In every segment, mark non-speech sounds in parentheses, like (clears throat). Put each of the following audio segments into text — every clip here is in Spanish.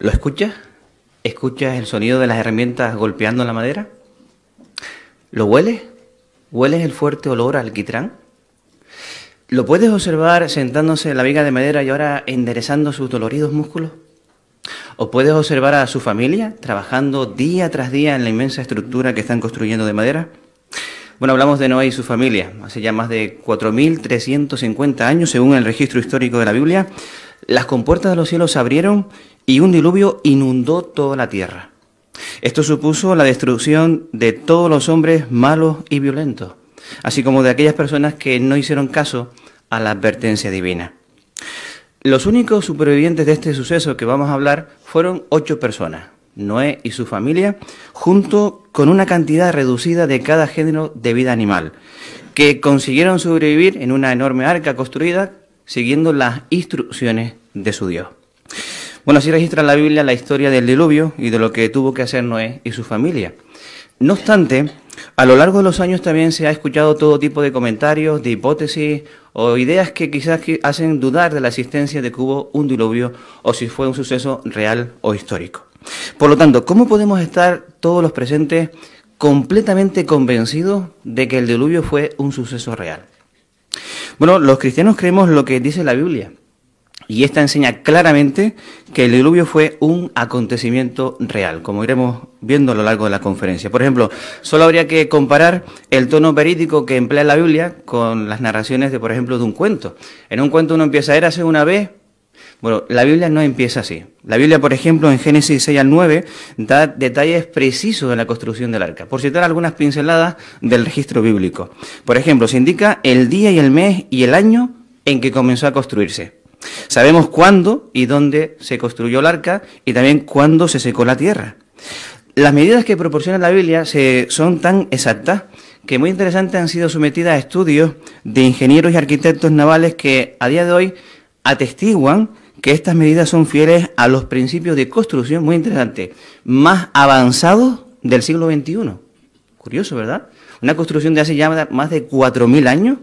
¿Lo escuchas? ¿Escuchas el sonido de las herramientas golpeando la madera? ¿Lo hueles? ¿Hueles el fuerte olor al alquitrán? ¿Lo puedes observar sentándose en la viga de madera y ahora enderezando sus doloridos músculos? ¿O puedes observar a su familia trabajando día tras día en la inmensa estructura que están construyendo de madera? Bueno, hablamos de Noé y su familia. Hace ya más de 4.350 años, según el registro histórico de la Biblia, las compuertas de los cielos se abrieron y un diluvio inundó toda la tierra. Esto supuso la destrucción de todos los hombres malos y violentos, así como de aquellas personas que no hicieron caso a la advertencia divina. Los únicos supervivientes de este suceso que vamos a hablar fueron ocho personas, Noé y su familia, junto con una cantidad reducida de cada género de vida animal, que consiguieron sobrevivir en una enorme arca construida siguiendo las instrucciones de su Dios. Bueno, así registra la Biblia la historia del diluvio y de lo que tuvo que hacer Noé y su familia. No obstante, a lo largo de los años también se ha escuchado todo tipo de comentarios, de hipótesis o ideas que quizás hacen dudar de la existencia de que hubo un diluvio o si fue un suceso real o histórico. Por lo tanto, ¿cómo podemos estar todos los presentes completamente convencidos de que el diluvio fue un suceso real? Bueno, los cristianos creemos lo que dice la Biblia. Y esta enseña claramente que el diluvio fue un acontecimiento real, como iremos viendo a lo largo de la conferencia. Por ejemplo, solo habría que comparar el tono verídico que emplea la Biblia con las narraciones de, por ejemplo, de un cuento. En un cuento uno empieza, hace una vez, bueno, la Biblia no empieza así. La Biblia, por ejemplo, en Génesis 6 al 9, da detalles precisos de la construcción del arca. Por citar algunas pinceladas del registro bíblico. Por ejemplo, se indica el día y el mes y el año en que comenzó a construirse. Sabemos cuándo y dónde se construyó el arca y también cuándo se secó la tierra. Las medidas que proporciona la Biblia se, son tan exactas que muy interesantes han sido sometidas a estudios de ingenieros y arquitectos navales que a día de hoy atestiguan que estas medidas son fieles a los principios de construcción, muy interesante, más avanzados del siglo XXI. Curioso, ¿verdad? Una construcción de hace ya más de 4.000 años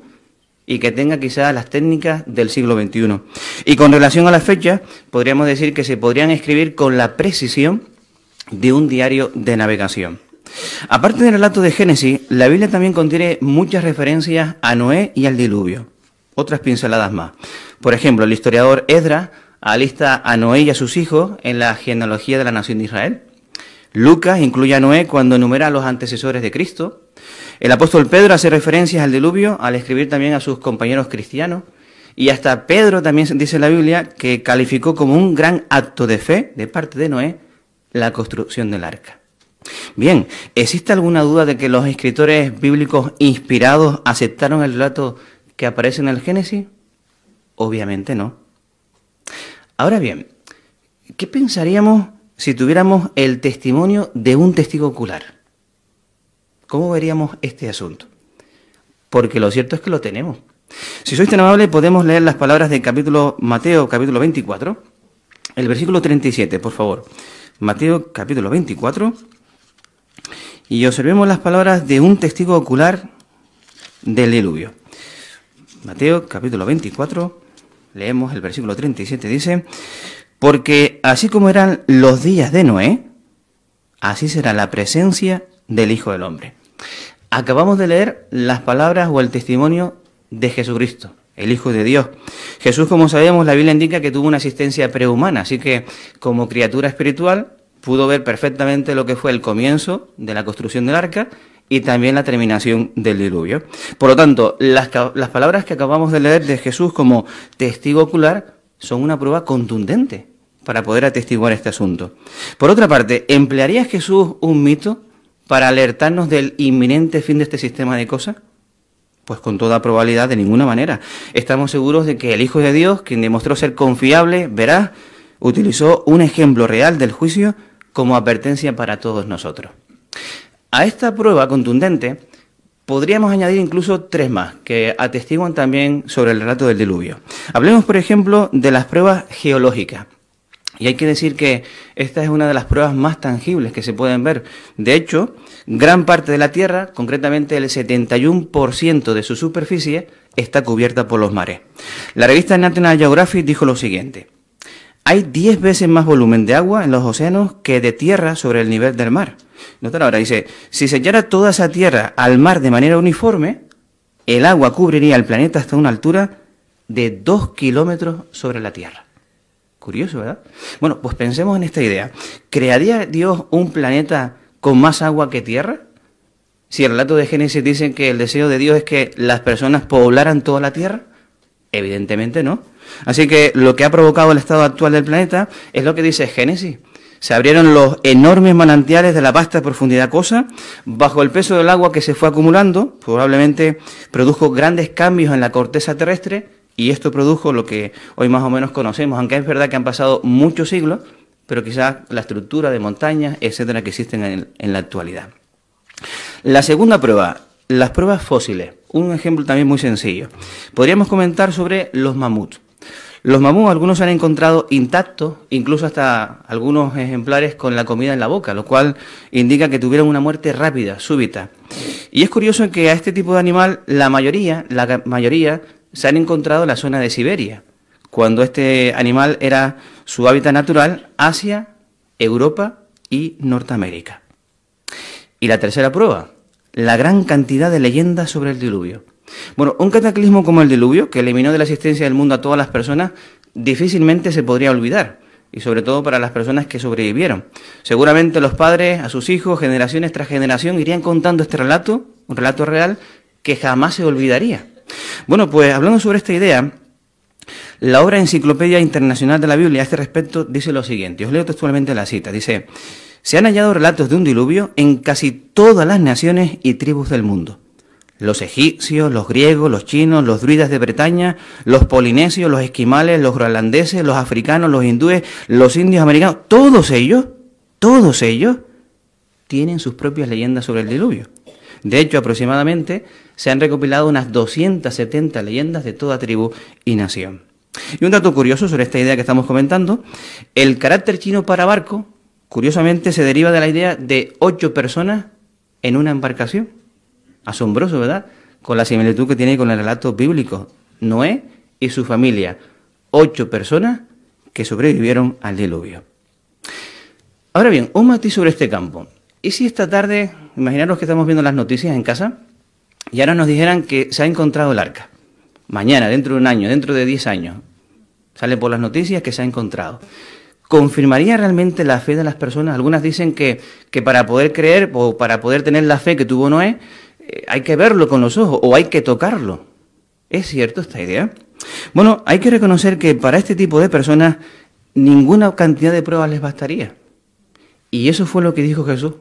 y que tenga quizás las técnicas del siglo XXI. Y con relación a las fechas, podríamos decir que se podrían escribir con la precisión de un diario de navegación. Aparte del relato de Génesis, la Biblia también contiene muchas referencias a Noé y al diluvio. Otras pinceladas más. Por ejemplo, el historiador Edra alista a Noé y a sus hijos en la genealogía de la nación de Israel. Lucas incluye a Noé cuando enumera a los antecesores de Cristo. El apóstol Pedro hace referencias al diluvio al escribir también a sus compañeros cristianos. Y hasta Pedro también dice en la Biblia que calificó como un gran acto de fe de parte de Noé la construcción del arca. Bien, ¿existe alguna duda de que los escritores bíblicos inspirados aceptaron el relato que aparece en el Génesis? Obviamente no. Ahora bien, ¿qué pensaríamos si tuviéramos el testimonio de un testigo ocular? ¿Cómo veríamos este asunto? Porque lo cierto es que lo tenemos. Si sois tan amable, podemos leer las palabras del capítulo Mateo, capítulo 24, el versículo 37, por favor. Mateo, capítulo 24, y observemos las palabras de un testigo ocular del diluvio. Mateo, capítulo 24, leemos el versículo 37, dice, porque así como eran los días de Noé, así será la presencia del Hijo del Hombre. Acabamos de leer las palabras o el testimonio de Jesucristo, el Hijo de Dios. Jesús, como sabemos, la Biblia indica que tuvo una asistencia prehumana, así que como criatura espiritual pudo ver perfectamente lo que fue el comienzo de la construcción del arca y también la terminación del diluvio. Por lo tanto, las, las palabras que acabamos de leer de Jesús como testigo ocular son una prueba contundente para poder atestiguar este asunto. Por otra parte, ¿emplearía Jesús un mito para alertarnos del inminente fin de este sistema de cosas? Pues con toda probabilidad de ninguna manera. Estamos seguros de que el Hijo de Dios, quien demostró ser confiable, verá, utilizó un ejemplo real del juicio como advertencia para todos nosotros. A esta prueba contundente podríamos añadir incluso tres más que atestiguan también sobre el relato del diluvio. Hablemos, por ejemplo, de las pruebas geológicas. Y hay que decir que esta es una de las pruebas más tangibles que se pueden ver. De hecho, gran parte de la Tierra, concretamente el 71% de su superficie, está cubierta por los mares. La revista National Geographic dijo lo siguiente. hay 10 veces más volumen de agua en los océanos que de tierra sobre el nivel del mar. Nota ahora, dice, si se echara toda esa tierra al mar de manera uniforme, el agua cubriría el planeta hasta una altura de 2 kilómetros sobre la Tierra. Curioso, ¿verdad? Bueno, pues pensemos en esta idea. ¿Crearía Dios un planeta con más agua que tierra? Si el relato de Génesis dice que el deseo de Dios es que las personas poblaran toda la tierra, evidentemente no. Así que lo que ha provocado el estado actual del planeta es lo que dice Génesis. Se abrieron los enormes manantiales de la vasta profundidad cosa, bajo el peso del agua que se fue acumulando, probablemente produjo grandes cambios en la corteza terrestre y esto produjo lo que hoy más o menos conocemos, aunque es verdad que han pasado muchos siglos, pero quizás la estructura de montañas, etcétera, que existen en, en la actualidad. La segunda prueba, las pruebas fósiles. Un ejemplo también muy sencillo. Podríamos comentar sobre los mamuts. Los mamuts, algunos se han encontrado intactos, incluso hasta algunos ejemplares con la comida en la boca, lo cual indica que tuvieron una muerte rápida, súbita. Y es curioso que a este tipo de animal, la mayoría, la mayoría, se han encontrado en la zona de Siberia, cuando este animal era su hábitat natural, Asia, Europa y Norteamérica. Y la tercera prueba, la gran cantidad de leyendas sobre el diluvio. Bueno, un cataclismo como el diluvio, que eliminó de la existencia del mundo a todas las personas, difícilmente se podría olvidar, y sobre todo para las personas que sobrevivieron. Seguramente los padres a sus hijos, generaciones tras generación, irían contando este relato, un relato real, que jamás se olvidaría. Bueno, pues hablando sobre esta idea, la obra Enciclopedia Internacional de la Biblia a este respecto dice lo siguiente, os leo textualmente la cita, dice, se han hallado relatos de un diluvio en casi todas las naciones y tribus del mundo. Los egipcios, los griegos, los chinos, los druidas de Bretaña, los polinesios, los esquimales, los groenlandeses, los africanos, los hindúes, los indios americanos, todos ellos, todos ellos tienen sus propias leyendas sobre el diluvio. De hecho, aproximadamente se han recopilado unas 270 leyendas de toda tribu y nación. Y un dato curioso sobre esta idea que estamos comentando, el carácter chino para barco, curiosamente, se deriva de la idea de ocho personas en una embarcación. Asombroso, ¿verdad? Con la similitud que tiene con el relato bíblico. Noé y su familia, ocho personas que sobrevivieron al diluvio. Ahora bien, un matiz sobre este campo. ¿Y si esta tarde, imaginaros que estamos viendo las noticias en casa, y ahora nos dijeran que se ha encontrado el arca? Mañana, dentro de un año, dentro de diez años, sale por las noticias que se ha encontrado. ¿Confirmaría realmente la fe de las personas? Algunas dicen que, que para poder creer o para poder tener la fe que tuvo Noé, hay que verlo con los ojos o hay que tocarlo. ¿Es cierto esta idea? Bueno, hay que reconocer que para este tipo de personas ninguna cantidad de pruebas les bastaría. Y eso fue lo que dijo Jesús.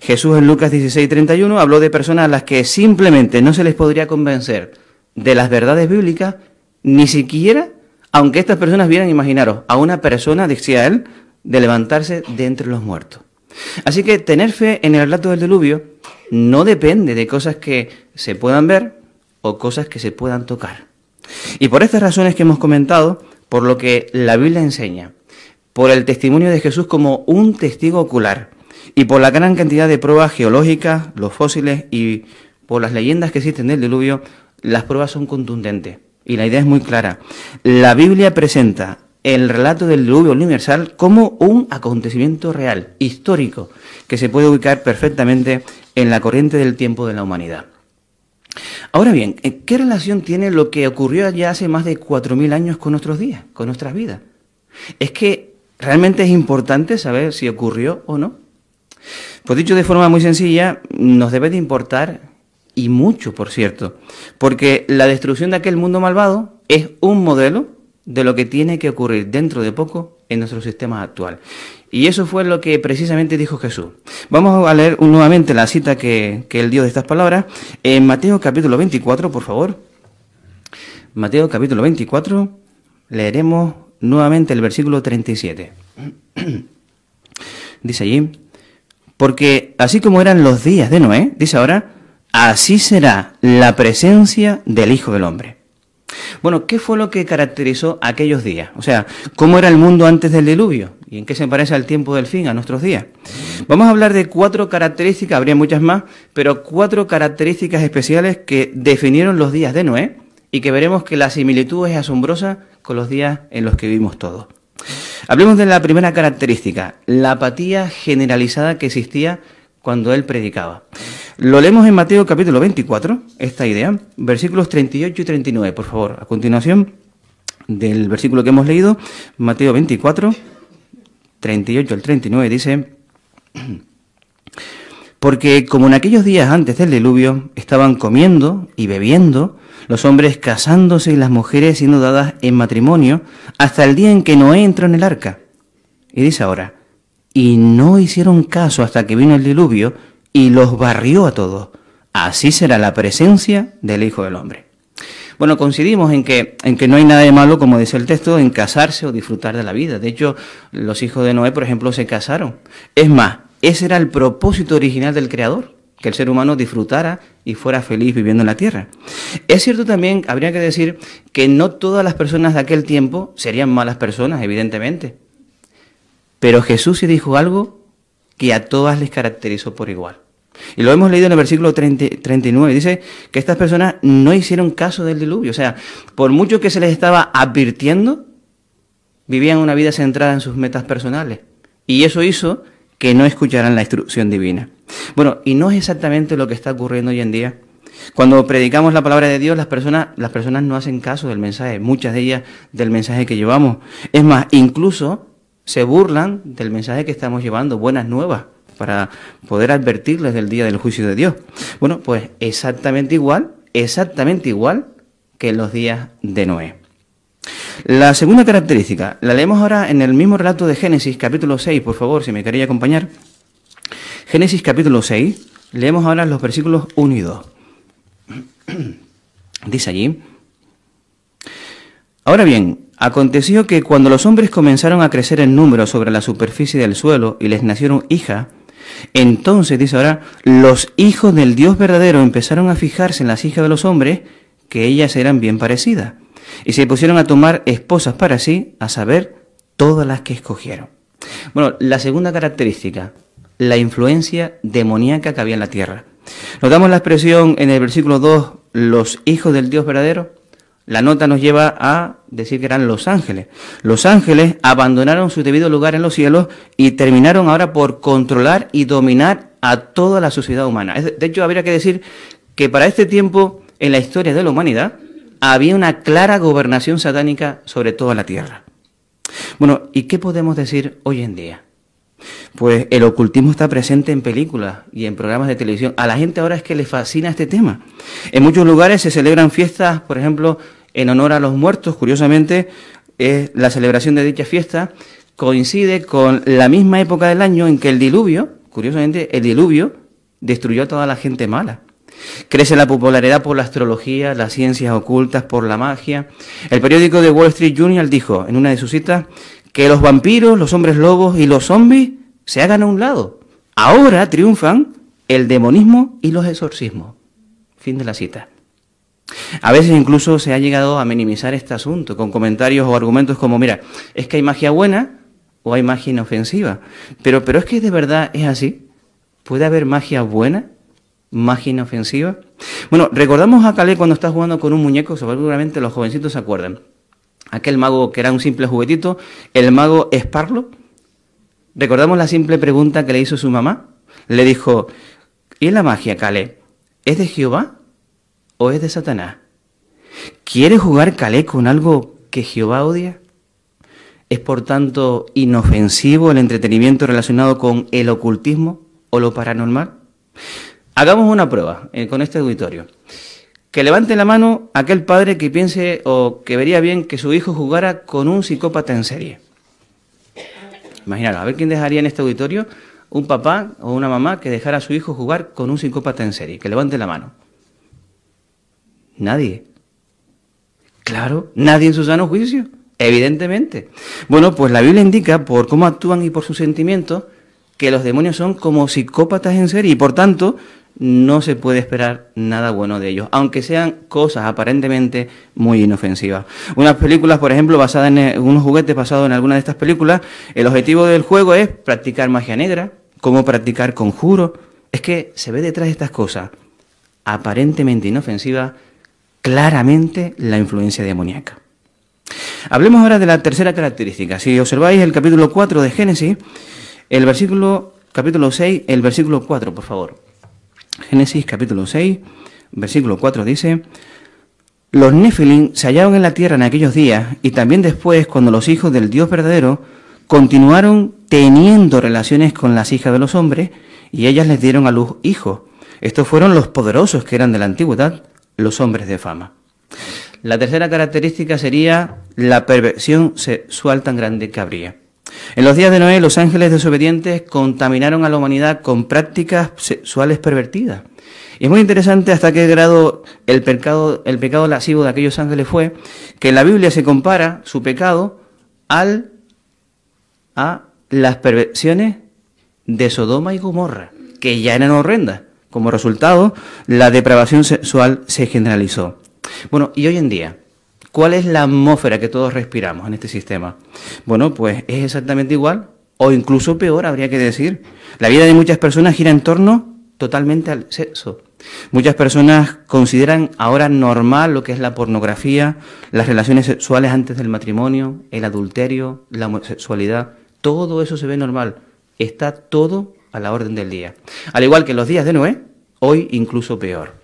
Jesús en Lucas 16, 31 habló de personas a las que simplemente no se les podría convencer de las verdades bíblicas, ni siquiera, aunque estas personas vieran, imaginaros, a una persona, decía él, de levantarse de entre los muertos. Así que tener fe en el relato del diluvio no depende de cosas que se puedan ver o cosas que se puedan tocar. Y por estas razones que hemos comentado, por lo que la Biblia enseña, por el testimonio de Jesús como un testigo ocular, y por la gran cantidad de pruebas geológicas, los fósiles y por las leyendas que existen del diluvio, las pruebas son contundentes. Y la idea es muy clara. La Biblia presenta el relato del diluvio universal como un acontecimiento real, histórico, que se puede ubicar perfectamente en la corriente del tiempo de la humanidad. Ahora bien, ¿qué relación tiene lo que ocurrió ya hace más de 4.000 años con nuestros días, con nuestras vidas? Es que realmente es importante saber si ocurrió o no. Pues dicho de forma muy sencilla, nos debe de importar, y mucho por cierto, porque la destrucción de aquel mundo malvado es un modelo de lo que tiene que ocurrir dentro de poco en nuestro sistema actual. Y eso fue lo que precisamente dijo Jesús. Vamos a leer nuevamente la cita que, que él dio de estas palabras en Mateo capítulo 24, por favor. Mateo capítulo 24, leeremos nuevamente el versículo 37. (clears throat) Dice allí, porque así como eran los días de Noé, dice ahora, así será la presencia del Hijo del Hombre. Bueno, ¿qué fue lo que caracterizó aquellos días? O sea, ¿cómo era el mundo antes del diluvio? ¿Y en qué se parece al tiempo del fin, a nuestros días? Vamos a hablar de cuatro características, habría muchas más, pero cuatro características especiales que definieron los días de Noé y que veremos que la similitud es asombrosa con los días en los que vivimos todos. Hablemos de la primera característica, la apatía generalizada que existía cuando él predicaba. Lo leemos en Mateo capítulo 24, esta idea, versículos 38 y 39, por favor. A continuación del versículo que hemos leído, Mateo 24, 38 al 39, dice, porque como en aquellos días antes del diluvio estaban comiendo y bebiendo, los hombres casándose y las mujeres siendo dadas en matrimonio, hasta el día en que Noé entró en el arca. Y dice ahora, y no hicieron caso hasta que vino el diluvio y los barrió a todos. Así será la presencia del Hijo del Hombre. Bueno, coincidimos en que, en que no hay nada de malo, como dice el texto, en casarse o disfrutar de la vida. De hecho, los hijos de Noé, por ejemplo, se casaron. Es más, ese era el propósito original del Creador, que el ser humano disfrutara y fuera feliz viviendo en la tierra. Es cierto también, habría que decir, que no todas las personas de aquel tiempo serían malas personas, evidentemente. Pero Jesús sí dijo algo que a todas les caracterizó por igual. Y lo hemos leído en el versículo 39. Dice que estas personas no hicieron caso del diluvio. O sea, por mucho que se les estaba advirtiendo, vivían una vida centrada en sus metas personales. Y eso hizo que no escucharan la instrucción divina. Bueno, y no es exactamente lo que está ocurriendo hoy en día. Cuando predicamos la palabra de Dios, las personas, las personas no hacen caso del mensaje, muchas de ellas del mensaje que llevamos. Es más, incluso se burlan del mensaje que estamos llevando, buenas nuevas, para poder advertirles del día del juicio de Dios. Bueno, pues exactamente igual, exactamente igual que en los días de Noé. La segunda característica, la leemos ahora en el mismo relato de Génesis capítulo 6, por favor, si me quería acompañar. Génesis capítulo 6, leemos ahora los versículos 1 y 2. (clears throat) Dice allí, Ahora bien, aconteció que cuando los hombres comenzaron a crecer en número sobre la superficie del suelo y les nacieron hijas, entonces, dice ahora, los hijos del Dios verdadero empezaron a fijarse en las hijas de los hombres, que ellas eran bien parecidas, y se pusieron a tomar esposas para sí, a saber, todas las que escogieron. Bueno, la segunda característica, la influencia demoníaca que había en la tierra. Notamos la expresión en el versículo 2, los hijos del Dios verdadero. La nota nos lleva a decir que eran los ángeles. Los ángeles abandonaron su debido lugar en los cielos y terminaron ahora por controlar y dominar a toda la sociedad humana. De hecho, habría que decir que para este tiempo en la historia de la humanidad había una clara gobernación satánica sobre toda la tierra. Bueno, ¿y qué podemos decir hoy en día? Pues el ocultismo está presente en películas y en programas de televisión. A la gente ahora es que le fascina este tema. En muchos lugares se celebran fiestas, por ejemplo, en honor a los muertos. Curiosamente, la celebración de dicha fiesta coincide con la misma época del año en que el diluvio, curiosamente, el diluvio destruyó a toda la gente mala. Crece la popularidad por la astrología, las ciencias ocultas, por la magia. El periódico de Wall Street Journal dijo en una de sus citas que los vampiros, los hombres lobos y los zombies se hagan a un lado. Ahora triunfan el demonismo y los exorcismos. Fin de la cita. A veces incluso se ha llegado a minimizar este asunto con comentarios o argumentos como, mira, es que hay magia buena o hay magia inofensiva. Pero, pero es que de verdad es así. ¿Puede haber magia buena? ¿Magia inofensiva? Bueno, recordamos a Calé cuando está jugando con un muñeco, seguramente los jovencitos se acuerdan aquel mago que era un simple juguetito, el mago Esparlo. ¿Recordamos la simple pregunta que le hizo su mamá? Le dijo, ¿y la magia, Calé? ¿Es de Jehová o es de Satanás? ¿Quiere jugar Calé con algo que Jehová odia? ¿Es por tanto inofensivo el entretenimiento relacionado con el ocultismo o lo paranormal? Hagamos una prueba eh, con este auditorio. Que levante la mano aquel padre que piense o que vería bien que su hijo jugara con un psicópata en serie. Imaginaros, a ver quién dejaría en este auditorio un papá o una mamá que dejara a su hijo jugar con un psicópata en serie. Que levante la mano. Nadie. Claro, nadie en su sano juicio. Evidentemente. Bueno, pues la Biblia indica por cómo actúan y por sus sentimientos que los demonios son como psicópatas en serie y por tanto no se puede esperar nada bueno de ellos, aunque sean cosas aparentemente muy inofensivas. Unas películas, por ejemplo, basadas en eh, unos juguetes basados en alguna de estas películas, el objetivo del juego es practicar magia negra, cómo practicar conjuros. Es que se ve detrás de estas cosas aparentemente inofensivas claramente la influencia demoníaca. Hablemos ahora de la tercera característica. Si observáis el capítulo 4 de Génesis, el versículo, capítulo 6, el versículo 4, por favor. Génesis capítulo 6, versículo 4 dice, los Nefilim se hallaron en la tierra en aquellos días y también después cuando los hijos del Dios verdadero continuaron teniendo relaciones con las hijas de los hombres y ellas les dieron a luz hijos. Estos fueron los poderosos que eran de la antigüedad, los hombres de fama. La tercera característica sería la perversión sexual tan grande que habría. En los días de Noé, los ángeles desobedientes contaminaron a la humanidad con prácticas sexuales pervertidas. Y es muy interesante hasta qué grado el pecado, el pecado lascivo de aquellos ángeles fue que en la Biblia se compara su pecado al, a las perversiones de Sodoma y Gomorra, que ya eran horrendas. Como resultado, la depravación sexual se generalizó. Bueno, y hoy en día, ¿cuál es la atmósfera que todos respiramos en este sistema? Bueno, pues es exactamente igual, o incluso peor, habría que decir. La vida de muchas personas gira en torno totalmente al sexo. Muchas personas consideran ahora normal lo que es la pornografía, las relaciones sexuales antes del matrimonio, el adulterio, la homosexualidad. Todo eso se ve normal. Está todo a la orden del día. Al igual que los días de Noé, hoy incluso peor.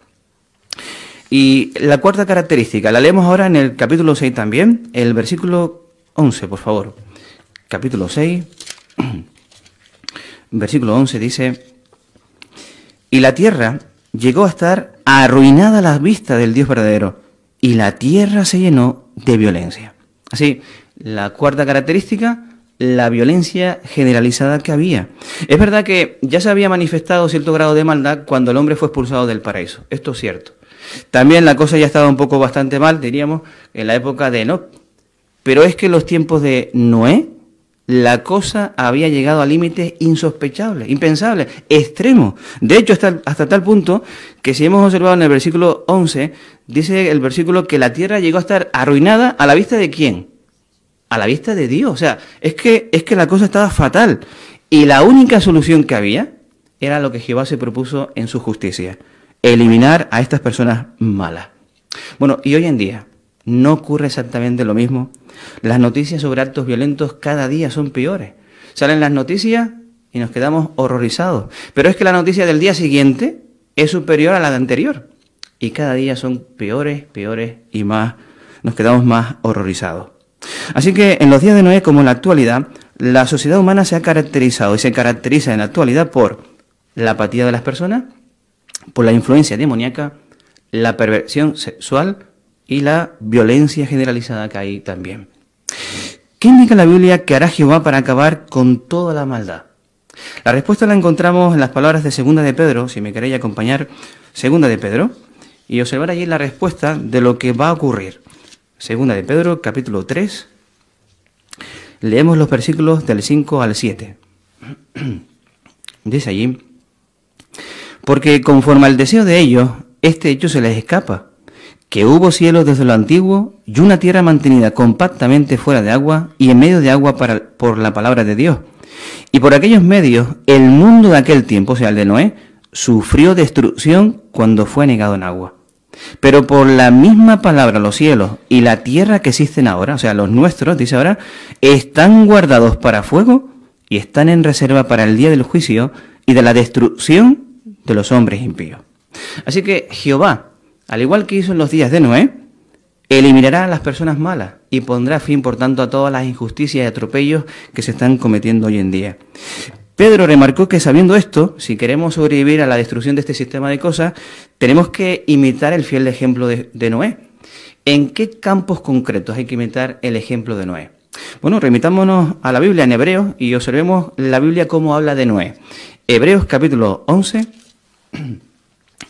Y la cuarta característica, la leemos ahora en el capítulo 6 también, el versículo 11, por favor. Capítulo 6, (clears throat) versículo 11 dice, y la tierra llegó a estar arruinada a la vista del Dios verdadero, y la tierra se llenó de violencia. Así, la cuarta característica, la violencia generalizada que había. Es verdad que ya se había manifestado cierto grado de maldad cuando el hombre fue expulsado del paraíso. Esto es cierto. También la cosa ya estaba un poco bastante mal, diríamos, en la época de Enoch. Pero es que en los tiempos de Noé, la cosa había llegado a límites insospechables, impensables, extremos. De hecho, hasta, hasta tal punto que si hemos observado en el versículo 11, dice el versículo que la tierra llegó a estar arruinada a la vista de quién? A la vista de Dios. O sea, es que, es que la cosa estaba fatal. Y la única solución que había era lo que Jehová se propuso en su justicia, eliminar a estas personas malas. Bueno, y hoy en día, ¿no ocurre exactamente lo mismo? Las noticias sobre actos violentos cada día son peores. Salen las noticias y nos quedamos horrorizados. Pero es que la noticia del día siguiente es superior a la de anterior. Y cada día son peores, peores y más, nos quedamos más horrorizados. Así que en los días de Noé, como en la actualidad, la sociedad humana se ha caracterizado y se caracteriza en la actualidad por la apatía de las personas, por la influencia demoníaca, la perversión sexual y la violencia generalizada que hay también. ¿Qué indica la Biblia que hará Jehová para acabar con toda la maldad? La respuesta la encontramos en las palabras de Segunda de Pedro, si me queréis acompañar, Segunda de Pedro, y observar allí la respuesta de lo que va a ocurrir. Segunda de Pedro, capítulo 3. Leemos los versículos del 5 al 7. (clears throat) Dice allí, porque conforme al deseo de ellos, este hecho se les escapa, que hubo cielo desde lo antiguo y una tierra mantenida compactamente fuera de agua y en medio de agua para, por la palabra de Dios. Y por aquellos medios, el mundo de aquel tiempo, o sea, el de Noé, sufrió destrucción cuando fue negado en agua. Pero por la misma palabra los cielos y la tierra que existen ahora, o sea, los nuestros, dice ahora, están guardados para fuego y están en reserva para el día del juicio y de la destrucción de los hombres impíos. Así que Jehová, al igual que hizo en los días de Noé, eliminará a las personas malas y pondrá fin, por tanto, a todas las injusticias y atropellos que se están cometiendo hoy en día. Pedro remarcó que sabiendo esto, si queremos sobrevivir a la destrucción de este sistema de cosas, tenemos que imitar el fiel ejemplo de, Noé. ¿En qué campos concretos hay que imitar el ejemplo de Noé? Bueno, remitámonos a la Biblia en Hebreos y observemos la Biblia cómo habla de Noé. Hebreos capítulo 11, (clears throat)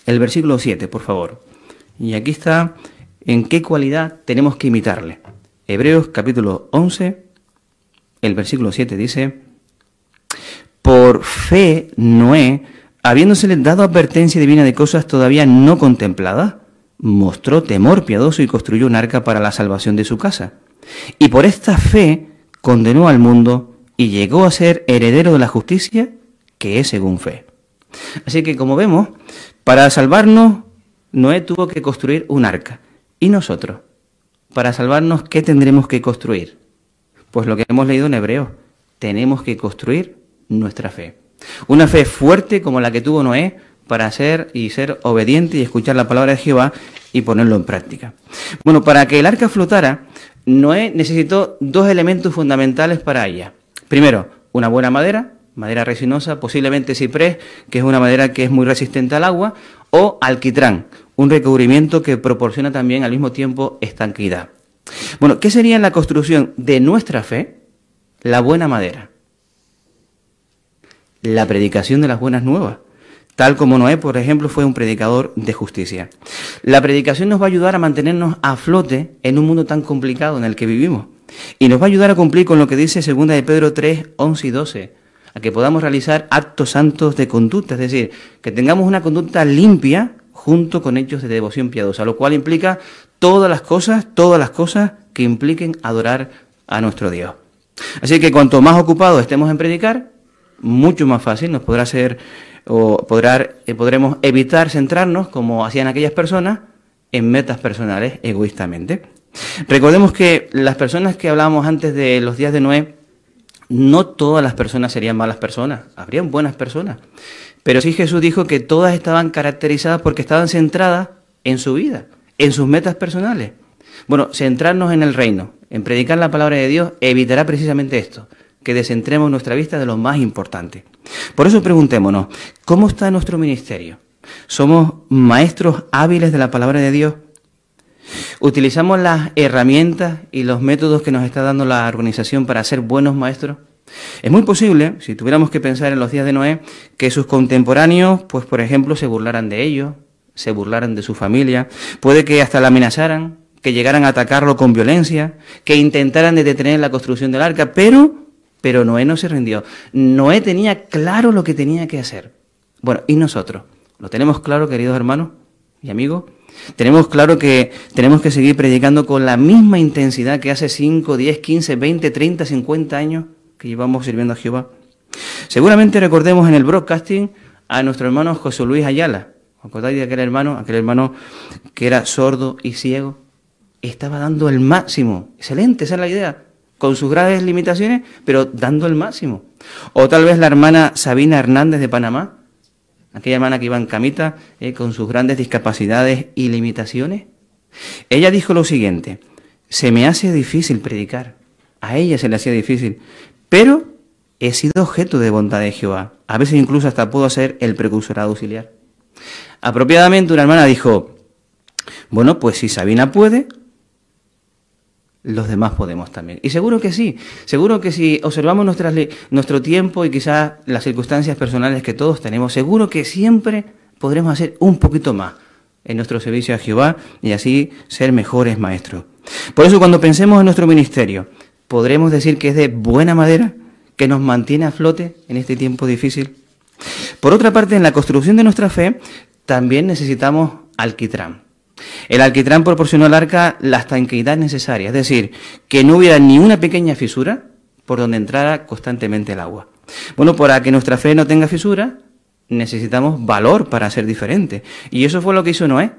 el versículo 7, por favor. Y aquí está en qué cualidad tenemos que imitarle. Hebreos capítulo 11, el versículo 7 dice, por fe Noé, habiéndosele dado advertencia divina de cosas todavía no contempladas, mostró temor piadoso y construyó un arca para la salvación de su casa. Y por esta fe condenó al mundo y llegó a ser heredero de la justicia que es según fe. Así que como vemos, para salvarnos, Noé tuvo que construir un arca. ¿Y nosotros? para salvarnos, ¿qué tendremos que construir? Pues lo que hemos leído en hebreo, tenemos que construir nuestra fe. Una fe fuerte como la que tuvo Noé para ser y ser obediente y escuchar la palabra de Jehová y ponerlo en práctica. Bueno, para que el arca flotara, Noé necesitó dos elementos fundamentales para ella. Primero, una buena madera, madera resinosa, posiblemente ciprés, que es una madera que es muy resistente al agua, o alquitrán, un recubrimiento que proporciona también al mismo tiempo estanquidad. Bueno, ¿qué sería la construcción de nuestra fe? La buena madera. La predicación de las buenas nuevas tal como Noé, por ejemplo, fue un predicador de justicia. La predicación nos va a ayudar a mantenernos a flote en un mundo tan complicado en el que vivimos. Y nos va a ayudar a cumplir con lo que dice 2 de Pedro 3, 11 y 12, a que podamos realizar actos santos de conducta, es decir, que tengamos una conducta limpia junto con hechos de devoción piadosa, lo cual implica todas las cosas, todas las cosas que impliquen adorar a nuestro Dios. Así que cuanto más ocupados estemos en predicar, mucho más fácil nos podrá ser o eh, podremos evitar centrarnos, como hacían aquellas personas, en metas personales egoístamente. Recordemos que las personas que hablábamos antes de los días de Noé, no todas las personas serían malas personas, habrían buenas personas. Pero sí Jesús dijo que todas estaban caracterizadas porque estaban centradas en su vida, en sus metas personales. Bueno, centrarnos en el reino, en predicar la palabra de Dios, evitará precisamente esto, que descentremos nuestra vista de lo más importante. Por eso preguntémonos, ¿cómo está nuestro ministerio? ¿Somos maestros hábiles de la palabra de Dios? ¿Utilizamos las herramientas y los métodos que nos está dando la organización para ser buenos maestros? Es muy posible, si tuviéramos que pensar en los días de Noé, que sus contemporáneos, pues por ejemplo, se burlaran de ellos, se burlaran de su familia, puede que hasta la amenazaran, que llegaran a atacarlo con violencia, que intentaran detener la construcción del arca, pero pero Noé no se rindió. Noé tenía claro lo que tenía que hacer. Bueno, ¿y nosotros? ¿Lo tenemos claro, queridos hermanos y amigos? Tenemos claro que tenemos que seguir predicando con la misma intensidad que hace 5, 10, 15, 20, 30, 50 años que llevamos sirviendo a Jehová. Seguramente recordemos en el broadcasting a nuestro hermano José Luis Ayala. ¿Acordáis de aquel hermano? Aquel hermano que era sordo y ciego. Estaba dando el máximo. Excelente, esa es la idea con sus graves limitaciones, pero dando el máximo. O tal vez la hermana Sabina Hernández de Panamá, aquella hermana que iba en camita eh, con sus grandes discapacidades y limitaciones. Ella dijo lo siguiente, se me hace difícil predicar, a ella se le hacía difícil, pero he sido objeto de bondad de Jehová. A veces incluso hasta puedo ser el precursorado auxiliar. Apropiadamente una hermana dijo, bueno, pues si Sabina puede, los demás podemos también. Y seguro que sí, seguro que si observamos nuestras, nuestro tiempo y quizás las circunstancias personales que todos tenemos, seguro que siempre podremos hacer un poquito más en nuestro servicio a Jehová y así ser mejores maestros. Por eso cuando pensemos en nuestro ministerio, podremos decir que es de buena madera, que nos mantiene a flote en este tiempo difícil. Por otra parte, en la construcción de nuestra fe, también necesitamos alquitrán. El alquitrán proporcionó al arca la estanqueidad necesaria, es decir, que no hubiera ni una pequeña fisura por donde entrara constantemente el agua. Bueno, para que nuestra fe no tenga fisura, necesitamos valor para ser diferente. Y eso fue lo que hizo Noé.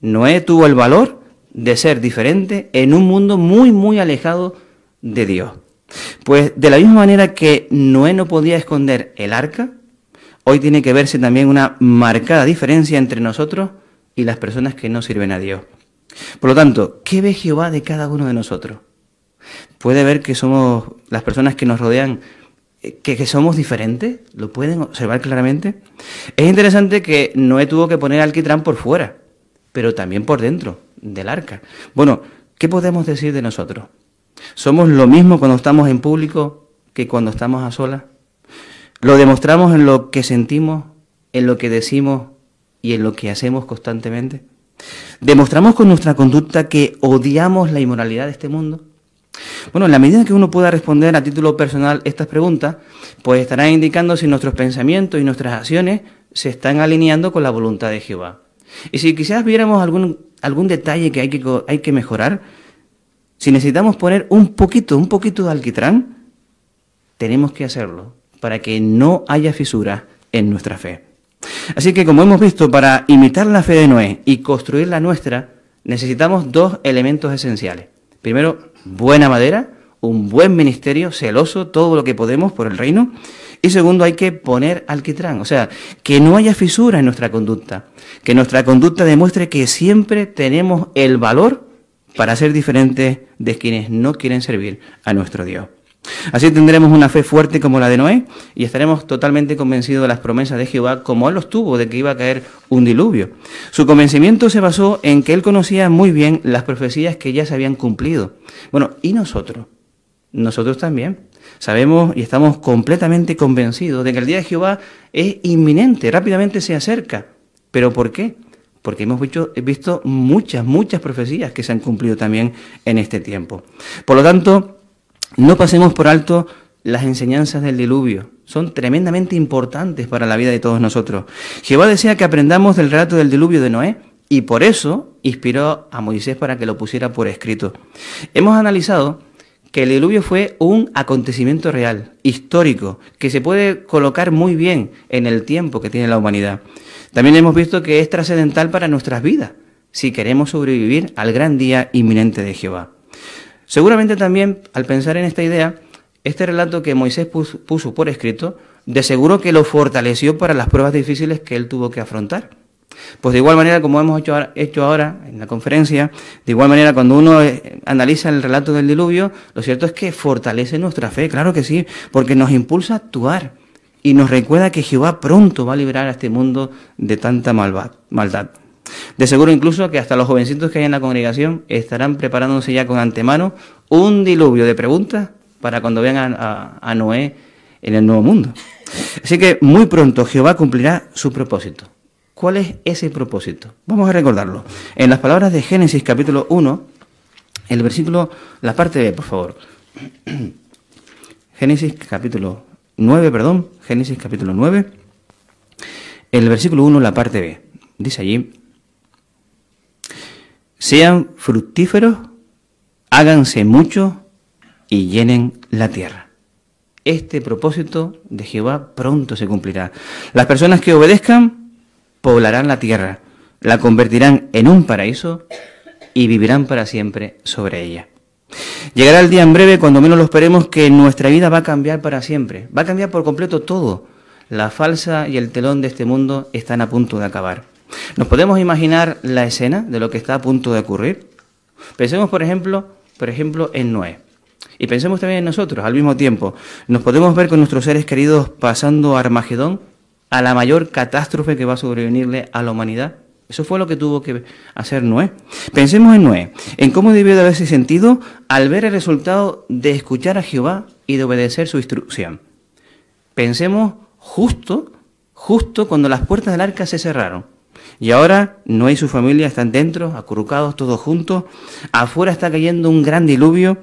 Noé tuvo el valor de ser diferente en un mundo muy, muy alejado de Dios. Pues de la misma manera que Noé no podía esconder el arca, hoy tiene que verse también una marcada diferencia entre nosotros y las personas que no sirven a Dios. Por lo tanto, ¿qué ve Jehová de cada uno de nosotros? Puede ver que somos las personas que nos rodean, eh, que, somos diferentes, lo pueden observar claramente. Es interesante que Noé tuvo que poner alquitrán por fuera, pero también por dentro del arca. Bueno, ¿qué podemos decir de nosotros? ¿Somos lo mismo cuando estamos en público que cuando estamos a solas? ¿Lo demostramos en lo que sentimos, en lo que decimos y en lo que hacemos constantemente? ¿Demostramos con nuestra conducta que odiamos la inmoralidad de este mundo? Bueno, en la medida que uno pueda responder a título personal estas preguntas, pues estará indicando si nuestros pensamientos y nuestras acciones se están alineando con la voluntad de Jehová. Y si quizás viéramos algún, algún detalle que hay, que hay que mejorar, si necesitamos poner un poquito, un poquito de alquitrán, tenemos que hacerlo para que no haya fisuras en nuestra fe. Así que como hemos visto, para imitar la fe de Noé y construir la nuestra, necesitamos dos elementos esenciales. Primero, buena madera, un buen ministerio, celoso, todo lo que podemos por el reino. Y segundo, hay que poner alquitrán, o sea, que no haya fisura en nuestra conducta, que nuestra conducta demuestre que siempre tenemos el valor para ser diferentes de quienes no quieren servir a nuestro Dios. Así tendremos una fe fuerte como la de Noé y estaremos totalmente convencidos de las promesas de Jehová como él los tuvo de que iba a caer un diluvio. Su convencimiento se basó en que él conocía muy bien las profecías que ya se habían cumplido. Bueno, ¿y nosotros? Nosotros también. Sabemos y estamos completamente convencidos de que el día de Jehová es inminente, rápidamente se acerca. ¿Pero por qué? Porque hemos visto, muchas, muchas profecías que se han cumplido también en este tiempo. Por lo tanto, no pasemos por alto las enseñanzas del diluvio. Son tremendamente importantes para la vida de todos nosotros. Jehová desea que aprendamos del relato del diluvio de Noé y por eso inspiró a Moisés para que lo pusiera por escrito. Hemos analizado que el diluvio fue un acontecimiento real, histórico, que se puede colocar muy bien en el tiempo que tiene la humanidad. También hemos visto que es trascendental para nuestras vidas, si queremos sobrevivir al gran día inminente de Jehová. Seguramente también, al pensar en esta idea, este relato que Moisés puso, por escrito, de seguro que lo fortaleció para las pruebas difíciles que él tuvo que afrontar. Pues de igual manera, como hemos hecho ahora en la conferencia, de igual manera cuando uno eh, analiza el relato del diluvio, lo cierto es que fortalece nuestra fe, claro que sí, porque nos impulsa a actuar y nos recuerda que Jehová pronto va a liberar a este mundo de tanta maldad. De seguro incluso que hasta los jovencitos que hay en la congregación estarán preparándose ya con antemano un diluvio de preguntas para cuando vean a Noé en el nuevo mundo. Así que muy pronto Jehová cumplirá su propósito. ¿Cuál es ese propósito? Vamos a recordarlo. En las palabras de Génesis capítulo 1, el versículo, la parte B, por favor. (clears throat) Génesis capítulo 9, perdón, Génesis capítulo 9, el versículo 1, la parte B. Dice allí, sean fructíferos, háganse mucho y llenen la tierra. Este propósito de Jehová pronto se cumplirá. Las personas que obedezcan poblarán la tierra, la convertirán en un paraíso y vivirán para siempre sobre ella. Llegará el día en breve, cuando menos lo esperemos, que nuestra vida va a cambiar para siempre. Va a cambiar por completo todo. La falsa y el telón de este mundo están a punto de acabar. ¿Nos podemos imaginar la escena de lo que está a punto de ocurrir? Pensemos, por ejemplo, por ejemplo, en Noé. Y pensemos también en nosotros al mismo tiempo. ¿Nos podemos ver con nuestros seres queridos pasando Armagedón? a la mayor catástrofe que va a sobrevenirle a la humanidad. Eso fue lo que tuvo que hacer Noé. Pensemos en Noé, en cómo debió de haberse sentido al ver el resultado de escuchar a Jehová y de obedecer su instrucción. Pensemos justo, justo cuando las puertas del arca se cerraron. Y ahora Noé y su familia están dentro, acurrucados todos juntos. Afuera está cayendo un gran diluvio.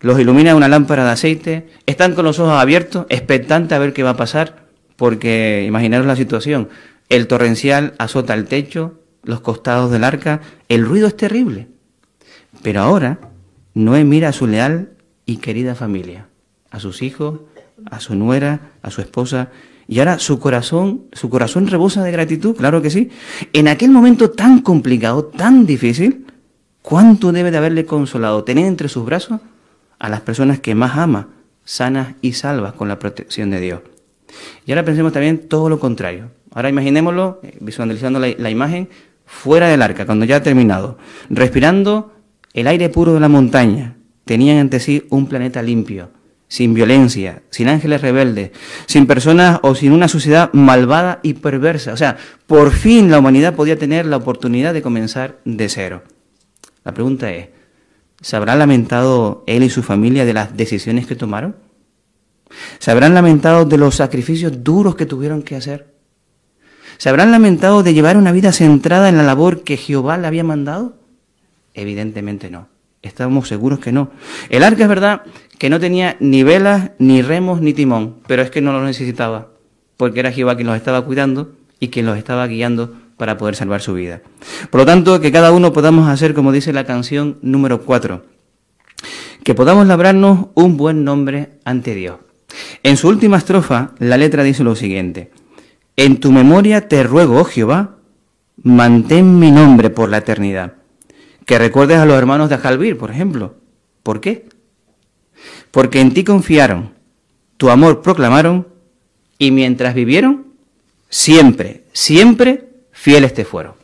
Los ilumina una lámpara de aceite. Están con los ojos abiertos, expectantes a ver qué va a pasar porque imaginaros la situación, el torrencial azota el techo, los costados del arca, el ruido es terrible. Pero ahora Noé mira a su leal y querida familia, a sus hijos, a su nuera, a su esposa, y ahora su corazón, su corazón rebosa de gratitud, claro que sí. En aquel momento tan complicado, tan difícil, ¿cuánto debe de haberle consolado tener entre sus brazos a las personas que más ama, sanas y salvas con la protección de Dios? Y ahora pensemos también todo lo contrario. Ahora imaginémoslo, eh, visualizando la, imagen, fuera del arca, cuando ya ha terminado, respirando el aire puro de la montaña. Tenían ante sí un planeta limpio, sin violencia, sin ángeles rebeldes, sin personas o sin una sociedad malvada y perversa. O sea, por fin la humanidad podía tener la oportunidad de comenzar de cero. La pregunta es, ¿se habrá lamentado él y su familia de las decisiones que tomaron? ¿Se habrán lamentado de los sacrificios duros que tuvieron que hacer? ¿Se habrán lamentado de llevar una vida centrada en la labor que Jehová le había mandado? Evidentemente no. Estamos seguros que no. El arca es verdad que no tenía ni velas, ni remos, ni timón, pero es que no lo necesitaba, porque era Jehová quien los estaba cuidando y quien los estaba guiando para poder salvar su vida. Por lo tanto, que cada uno podamos hacer, como dice la canción número 4, que podamos labrarnos un buen nombre ante Dios. En su última estrofa, la letra dice lo siguiente, En tu memoria te ruego, oh Jehová, mantén mi nombre por la eternidad, que recuerdes a los hermanos de Ajalbir, por ejemplo. ¿Por qué? Porque en ti confiaron, tu amor proclamaron, y mientras vivieron, siempre, siempre fieles te fueron.